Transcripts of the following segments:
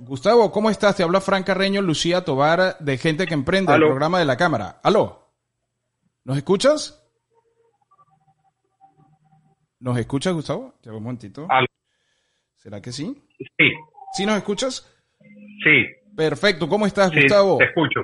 Gustavo, ¿cómo estás? Te habla Fran Carreño, Lucía Tobar, de Gente que Emprende, el programa de la Cámara. ¿Aló? ¿Nos escuchas? ¿Nos escuchas, Gustavo? Te un momentito. ¿Será que sí? Sí. ¿Sí nos escuchas? Sí. Perfecto. ¿Cómo estás, Gustavo? Te escucho.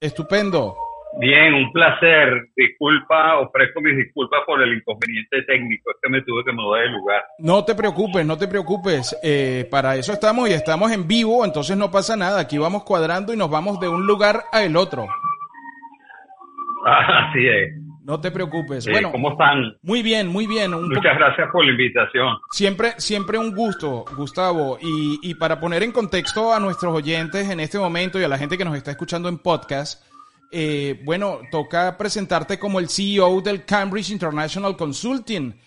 Estupendo. Bien, un placer. Disculpa, ofrezco mis disculpas por el inconveniente técnico. Es que me tuve que mudar de lugar. No te preocupes, no te preocupes. Eh, para eso estamos y estamos en vivo, entonces no pasa nada. Aquí vamos cuadrando y nos vamos de un lugar a el otro. Así es. No te preocupes. bueno, ¿cómo están? Muy bien, muy bien. Muchas gracias por la invitación. Siempre, siempre un gusto, Gustavo. Y, y para poner en contexto a nuestros oyentes en este momento y a la gente que nos está escuchando en podcast, eh, bueno, toca presentarte como el CEO del Cambridge International Consulting.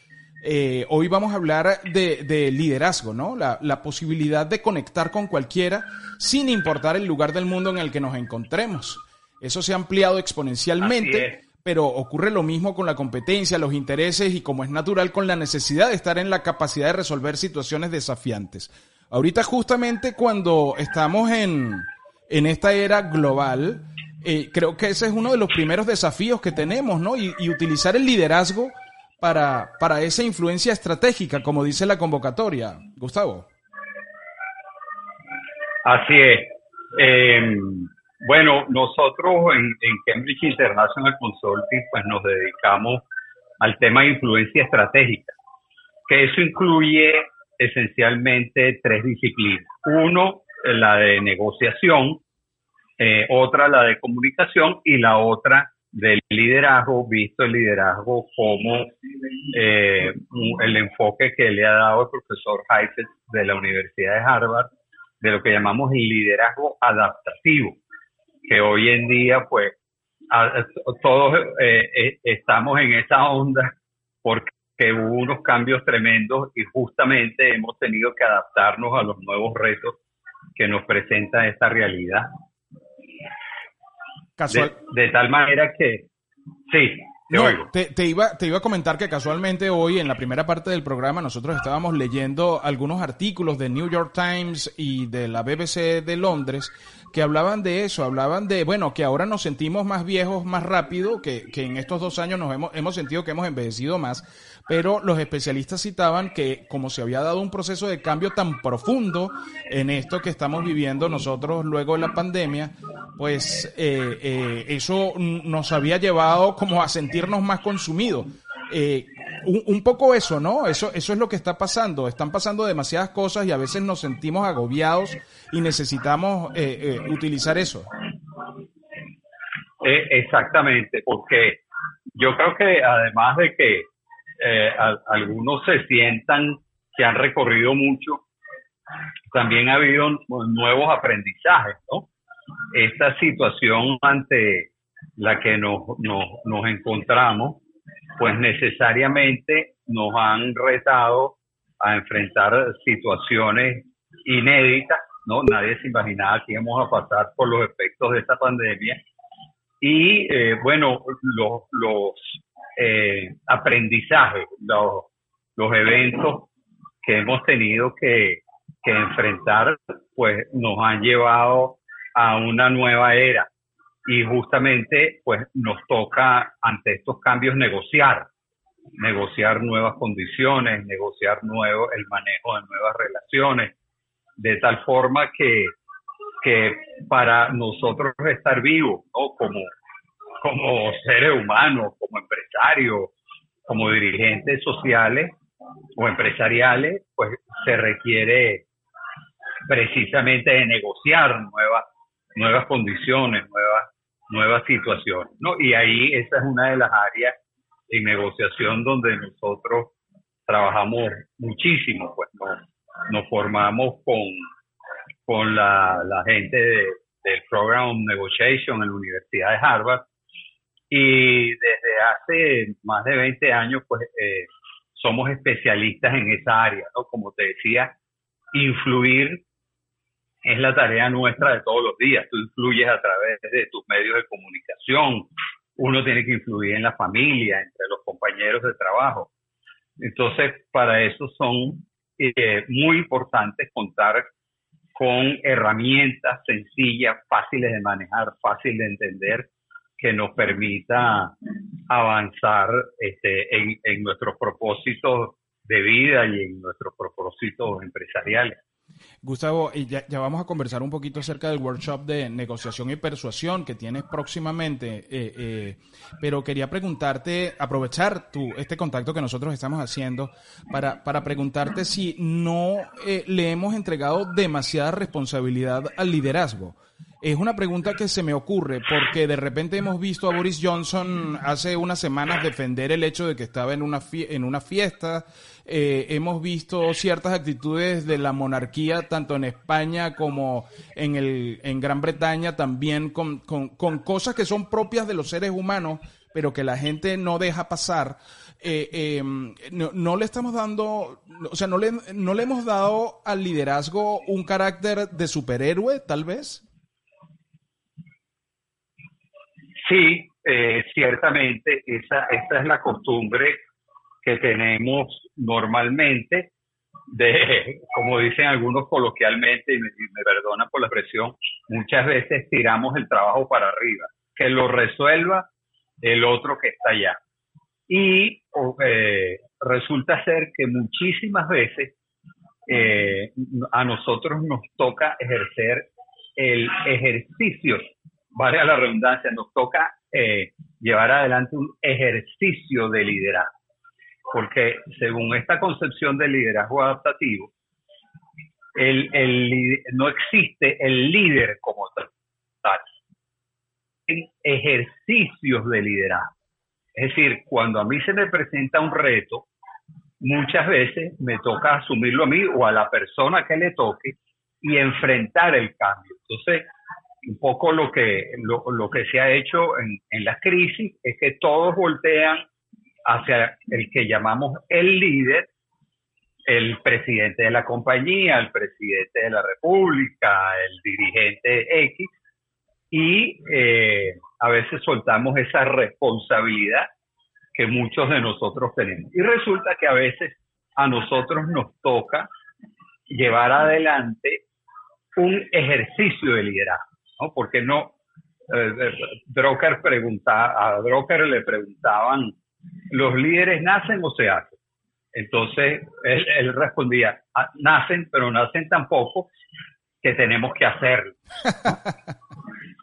Eh, hoy vamos a hablar de, liderazgo, ¿no? La, la, posibilidad de conectar con cualquiera sin importar el lugar del mundo en el que nos encontremos. Eso se ha ampliado exponencialmente pero ocurre lo mismo con la competencia, los intereses y como es natural con la necesidad de estar en la capacidad de resolver situaciones desafiantes. Ahorita justamente cuando estamos en, en esta era global, eh, creo que ese es uno de los primeros desafíos que tenemos, ¿no? Y, utilizar el liderazgo para, para esa influencia estratégica, como dice la convocatoria. Gustavo. Así es. Eh, bueno, nosotros en, Cambridge International Consulting pues nos dedicamos al tema de influencia estratégica, que eso incluye esencialmente tres disciplinas. Uno, la de negociación, eh, otra la de comunicación y la otra del liderazgo, visto el liderazgo como eh, el enfoque que le ha dado el profesor Heifetz de la Universidad de Harvard, de lo que llamamos el liderazgo adaptativo que hoy en día pues todos eh, estamos en esa onda porque hubo unos cambios tremendos y justamente hemos tenido que adaptarnos a los nuevos retos que nos presenta esta realidad. De, tal manera que, sí, te, te, iba, te iba a comentar que casualmente hoy en la primera parte del programa nosotros estábamos leyendo algunos artículos de New York Times y de la BBC de Londres que hablaban de eso, hablaban de, bueno, que ahora nos sentimos más viejos más rápido, que, que en estos dos años nos hemos, hemos sentido que hemos envejecido más, pero los especialistas citaban que como se había dado un proceso de cambio tan profundo en esto que estamos viviendo nosotros luego de la pandemia, pues eh, eh, eso nos había llevado como a sentirnos más consumidos. Eh, un, poco eso, ¿no? Eso, eso es lo que está pasando. Están pasando demasiadas cosas y a veces nos sentimos agobiados y necesitamos utilizar eso. Exactamente, porque yo creo que además de que algunos se sientan que han recorrido mucho, también ha habido nuevos aprendizajes, ¿no? Esta situación ante la que nos, nos, nos encontramos pues necesariamente nos han retado a enfrentar situaciones inéditas, ¿no? Nadie se imaginaba que íbamos a pasar por los efectos de esta pandemia. Y eh, bueno, los, los eh, aprendizajes, los, los eventos que hemos tenido que, que enfrentar, pues nos han llevado a una nueva era y justamente pues nos toca ante estos cambios negociar, negociar nuevas condiciones, negociar nuevo, el manejo de nuevas relaciones, de tal forma que, que para nosotros estar vivos, ¿no? como, como seres humanos, como empresarios, como dirigentes sociales o empresariales, pues se requiere precisamente de negociar nuevas, nuevas condiciones, nuevas nuevas situaciones, ¿no? Y ahí esa es una de las áreas en negociación donde nosotros trabajamos muchísimo, pues nos, formamos con, con la, gente del Program Negotiation en la Universidad de Harvard y desde hace más de 20 años pues eh, somos especialistas en esa área, ¿no? Como te decía, influir es la tarea nuestra de todos los días. Tú influyes a través de tus medios de comunicación, uno tiene que influir en la familia, entre los compañeros de trabajo. Entonces, para eso son eh, muy importantes contar con herramientas sencillas, fáciles de manejar, fáciles de entender, que nos permita avanzar este, en, nuestros propósitos de vida y en nuestros propósitos empresariales. Gustavo, ya, ya, vamos a conversar un poquito acerca del workshop de negociación y persuasión que tienes próximamente, eh, eh, pero quería preguntarte, aprovechar tu, este contacto que nosotros estamos haciendo para, para preguntarte si no eh, le hemos entregado demasiada responsabilidad al liderazgo. Es una pregunta que se me ocurre porque de repente hemos visto a Boris Johnson hace unas semanas defender el hecho de que estaba en una, en una fiesta. Eh, hemos visto ciertas actitudes de la monarquía tanto en España como en, el, en Gran Bretaña también con, con, con cosas que son propias de los seres humanos pero que la gente no deja pasar. Eh, em, no, no, le estamos dando, o sea, no le, no le hemos dado al liderazgo un carácter de superhéroe, tal vez. Sí, eh, ciertamente esa, es la costumbre que tenemos normalmente de, como dicen algunos coloquialmente, y me, perdonan por la expresión, muchas veces tiramos el trabajo para arriba, que lo resuelva el otro que está allá. Y eh, resulta ser que muchísimas veces eh, a nosotros nos toca ejercer el ejercicio vale a la redundancia, nos toca eh, llevar adelante un ejercicio de liderazgo. Porque según esta concepción de liderazgo adaptativo, el, el, no existe el líder como tal. En ejercicios de liderazgo. Es decir, cuando a mí se me presenta un reto, muchas veces me toca asumirlo a mí o a la persona que le toque y enfrentar el cambio. Entonces, un poco lo que, lo, que se ha hecho en, en las crisis es que todos voltean hacia el que llamamos el líder, el presidente de la compañía, el presidente de la república, el dirigente X, y eh, a veces soltamos esa responsabilidad que muchos de nosotros tenemos. Y resulta que a veces a nosotros nos toca llevar adelante un ejercicio de liderazgo. ¿No? Porque no, eh, eh preguntaba, a Drucker le preguntaban, ¿los líderes nacen o se hacen? Entonces él, respondía, ah, nacen, pero nacen tampoco que tenemos que hacerlo.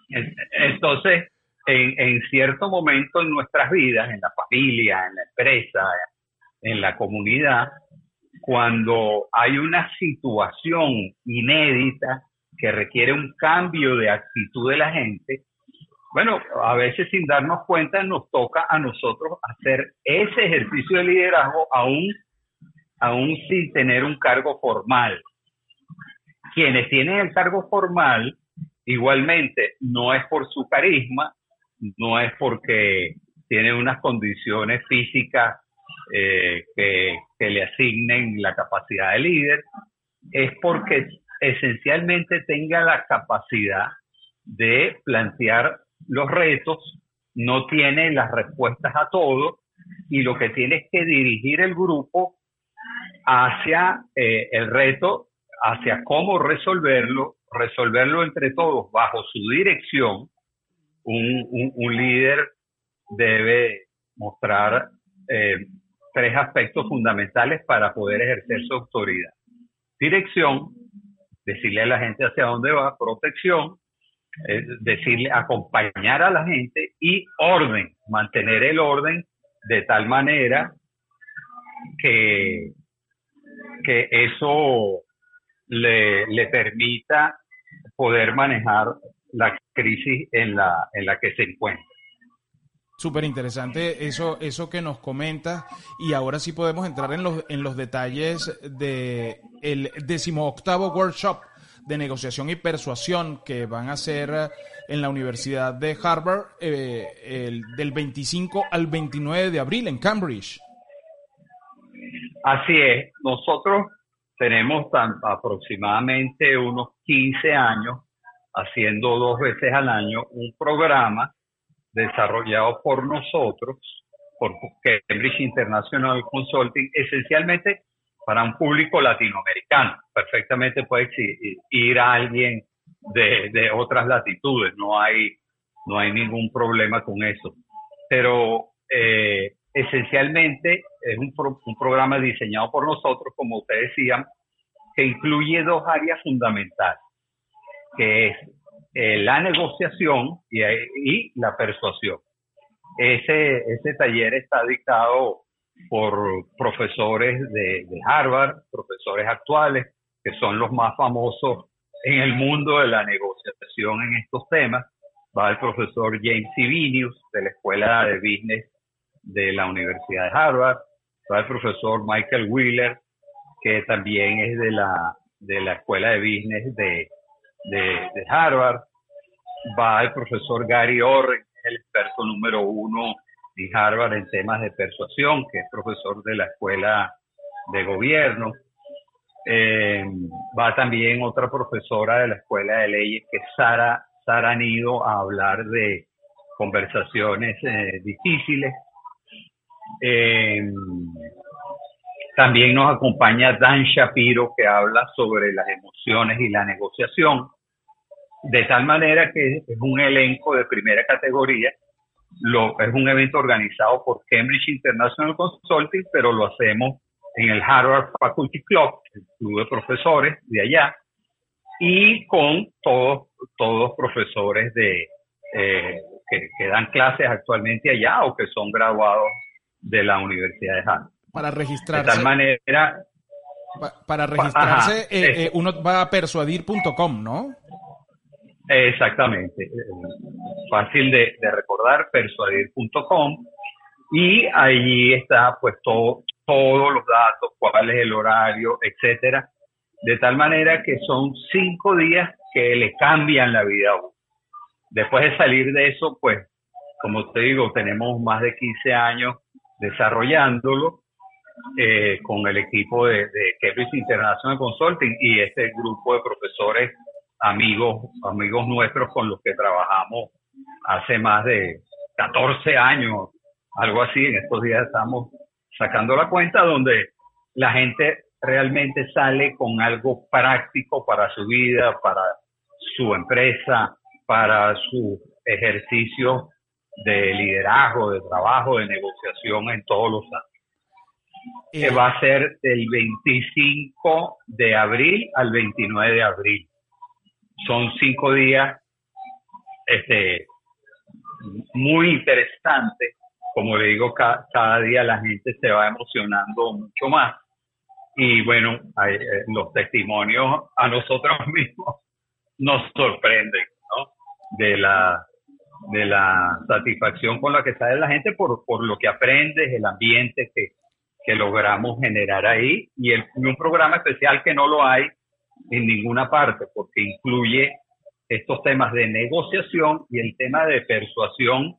Entonces, en, en, cierto momento en nuestras vidas, en la familia, en la empresa, en la comunidad, cuando hay una situación inédita que requiere un cambio de actitud de la gente, bueno, a veces sin darnos cuenta nos toca a nosotros hacer ese ejercicio de liderazgo aún, aún sin tener un cargo formal. Quienes tienen el cargo formal, igualmente, no es por su carisma, no es porque tienen unas condiciones físicas eh, que, que le asignen la capacidad de líder, es porque esencialmente tenga la capacidad de plantear los retos, no tiene las respuestas a todo y lo que tiene es que dirigir el grupo hacia eh, el reto, hacia cómo resolverlo, resolverlo entre todos bajo su dirección. Un, un, líder debe mostrar eh, tres aspectos fundamentales para poder ejercer su autoridad. Dirección, decirle a la gente hacia dónde va, protección, decirle, acompañar a la gente y orden, mantener el orden de tal manera que, que eso le, le permita poder manejar la crisis en la, en la que se encuentra. Súper interesante eso, eso que nos comenta y ahora sí podemos entrar en los, en los detalles del el decimoctavo workshop de negociación y persuasión que van a ser en la Universidad de Harvard eh, el, del 25 al 29 de abril en Cambridge. Así es, nosotros tenemos aproximadamente unos 15 años haciendo dos veces al año un programa desarrollado por nosotros, por Cambridge International Consulting, esencialmente para un público latinoamericano. Perfectamente puede ir a alguien de, otras latitudes, no hay, no hay ningún problema con eso. Pero eh, esencialmente es un, un, programa diseñado por nosotros, como ustedes decían, que incluye dos áreas fundamentales, que es eh, la negociación y, y, la persuasión. Ese, taller está dictado por profesores de, Harvard, profesores actuales, que son los más famosos en el mundo de la negociación en estos temas. Va el profesor James Sibinius de la Escuela de Business de la Universidad de Harvard. Va el profesor Michael Wheeler, que también es de la, de la Escuela de Business de, de, Harvard. Va el profesor Gary Orren, el experto número uno en Harvard en temas de persuasión, que es profesor de la Escuela de Gobierno. Eh, va también otra profesora de la Escuela de Leyes, que Sara, Sara Nido, a hablar de conversaciones eh, difíciles. Eh, también nos acompaña Dan Shapiro, que habla sobre las emociones y la negociación, de tal manera que es un elenco de primera categoría. Lo, es un evento organizado por Cambridge International Consulting, pero lo hacemos en el Harvard Faculty Club, el club de profesores de allá, y con todos, todos profesores de, eh, que, que, dan clases actualmente allá o que son graduados de la Universidad de Harvard. Para registrarse. De tal manera. para registrarse, eh, eh, uno va a persuadir.com, ¿no? Exactamente. Fácil de, de recordar, persuadir.com. Y allí está pues todo, todos los datos, cuál es el horario, etcétera, de tal manera que son cinco días que le cambian la vida a uno. Después de salir de eso, pues, como te digo, tenemos más de 15 años desarrollándolo eh, con el equipo de, de International Consulting y este grupo de profesores amigos, amigos nuestros con los que trabajamos hace más de 14 años, algo así. En estos días estamos sacando la cuenta donde la gente realmente sale con algo práctico para su vida, para su empresa, para su ejercicio de liderazgo, de trabajo, de negociación en todos los. Que va a ser del 25 de abril al 29 de abril. Son cinco días este, muy interesantes como le digo, cada, día la gente se va emocionando mucho más. Y bueno, eh, los testimonios a nosotros mismos nos sorprenden, ¿no? De la, de la satisfacción con la que sale la gente por, por lo que aprendes, el ambiente que, que logramos generar ahí y, el, y un programa especial que no lo hay en ninguna parte porque incluye estos temas de negociación y el tema de persuasión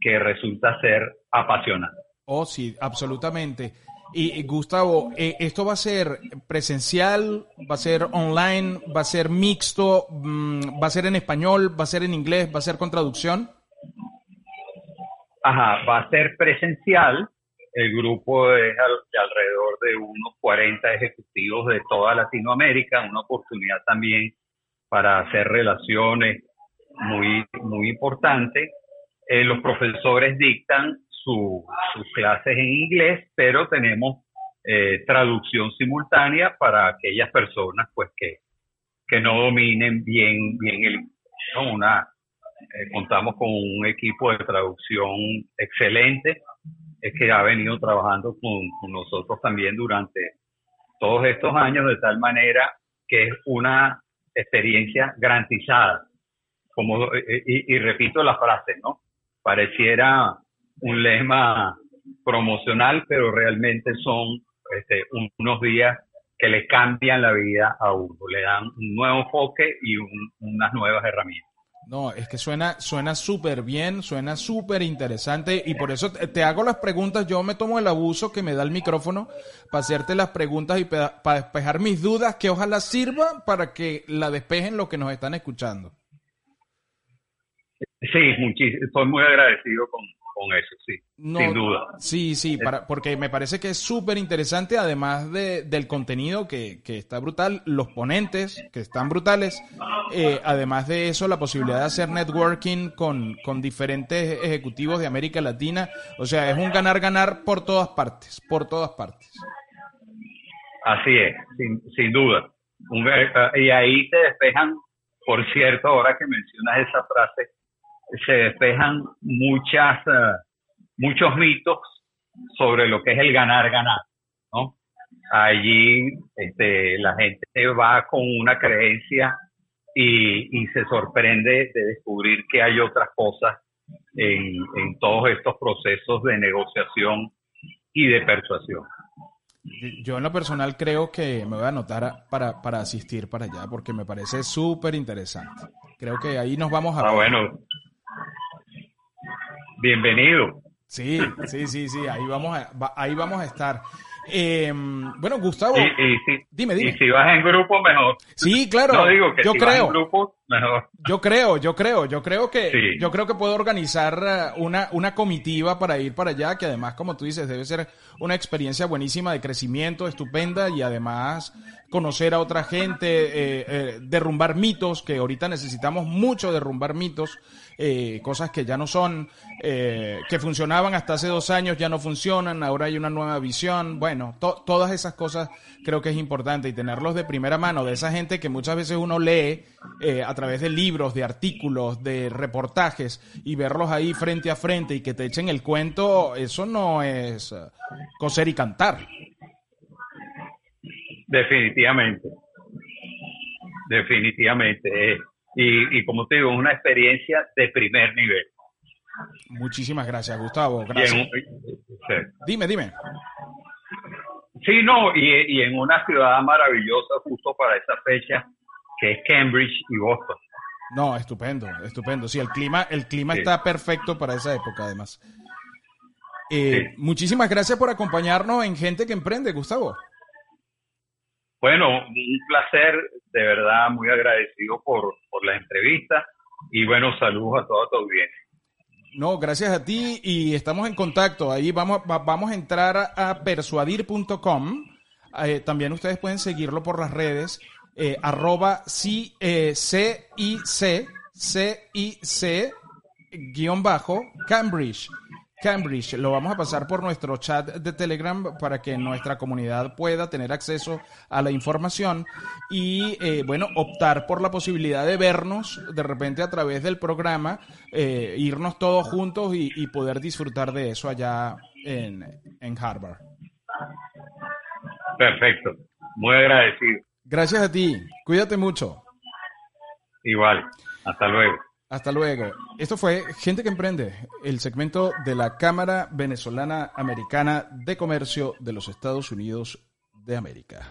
que resulta ser apasionante. Oh, sí, absolutamente. Y, Gustavo, eh, ¿esto va a ser presencial? ¿Va a ser online? ¿Va a ser mixto? Mm, ¿Va a ser en español? ¿Va a ser en inglés? ¿Va a ser con traducción? Ajá, va a ser presencial. El grupo es de alrededor de unos 40 ejecutivos de toda Latinoamérica, una oportunidad también para hacer relaciones muy, muy importante. Eh, los profesores dictan sus clases en inglés, pero tenemos eh, traducción simultánea para aquellas personas pues que, que no dominen bien, bien el una eh, contamos con un equipo de traducción excelente es que ha venido trabajando con, nosotros también durante todos estos años de tal manera que es una experiencia garantizada. Como y, y repito la frase no pareciera un lema promocional, pero realmente son este, unos días que le cambian la vida a uno, le dan un nuevo enfoque y unas nuevas herramientas. No, es que suena suena súper bien, suena súper interesante y por eso te, hago las preguntas. Yo me tomo el abuso que me da el micrófono para hacerte las preguntas y para despejar mis dudas que ojalá sirva para que la despejen los que nos están escuchando. Sí. Estoy muy agradecido con, con eso, sí, sin duda. Sí, sí, para, porque me parece que es súper interesante, además de, del contenido que, que, está brutal, los ponentes que están brutales, eh, además de eso, la posibilidad de hacer networking con, con diferentes ejecutivos de América Latina, o sea, es un ganar-ganar por todas partes, por todas partes. Así es, sin, sin duda. Eh, y ahí se despejan, por cierto, ahora que mencionas esa frase, se despejan muchas, eh, muchos mitos sobre lo que es el ganar-ganar, ¿no? Allí este, la gente va con una creencia y, y, se sorprende de descubrir que hay otras cosas en, en todos estos procesos de negociación y de persuasión. Yo en lo personal creo que me voy a anotar para, para asistir para allá porque me parece súper interesante. Creo que ahí nos vamos a... Ah, bueno. Bienvenido. Sí, sí, sí, sí, ahí vamos a, ahí vamos a estar. Eh, bueno, Gustavo, dime, dime. Y si vas en grupo, mejor. Sí, claro. No digo que yo si creo. Vas en grupo, mejor. Yo creo, yo creo, yo creo que, yo creo que puedo organizar eh, una, una comitiva para ir para allá, que además, como tú dices, debe ser una experiencia buenísima de crecimiento, estupenda y además conocer a otra gente, eh, eh, derrumbar mitos, que ahorita necesitamos mucho derrumbar mitos, eh, cosas que ya no son, eh, que funcionaban hasta hace dos años, ya no funcionan, ahora hay una nueva visión, bueno, todas esas cosas creo que es importante y tenerlos de primera mano, de esa gente que muchas veces uno lee eh, a través de libros, de artículos, de reportajes y verlos ahí frente a frente y que te echen el cuento, eso no es coser y cantar. Definitivamente. Definitivamente. Y, y como te digo, es una experiencia de primer nivel. Muchísimas gracias, Gustavo. Gracias. Dime, dime. Sí, no, y, y, en una ciudad maravillosa justo para esa fecha, que es Cambridge y Boston. No, estupendo, estupendo. Sí, el clima, el clima está perfecto para esa época, además. Eh, muchísimas gracias por acompañarnos en Gente que Emprende, Gustavo. Bueno, un placer, de verdad, muy agradecido por, por la entrevista y bueno, saludos a toda tu audiencia. No, gracias a ti y estamos en contacto. Ahí vamos, vamos a entrar a persuadir.com. Eh, también ustedes pueden seguirlo por las redes. Eh, arroba C, eh, C, I, C, C, I, C, guion bajo, Cambridge. Cambridge. Lo vamos a pasar por nuestro chat de Telegram para que nuestra comunidad pueda tener acceso a la información y, eh, bueno, optar por la posibilidad de vernos de repente a través del programa, eh, irnos todos juntos y, poder disfrutar de eso allá en, en Harvard. Perfecto. Muy agradecido. Gracias a ti. Cuídate mucho. Igual. Hasta luego. Hasta luego. Esto fue Gente que Emprende, el segmento de la Cámara Venezolana Americana de Comercio de los Estados Unidos de América.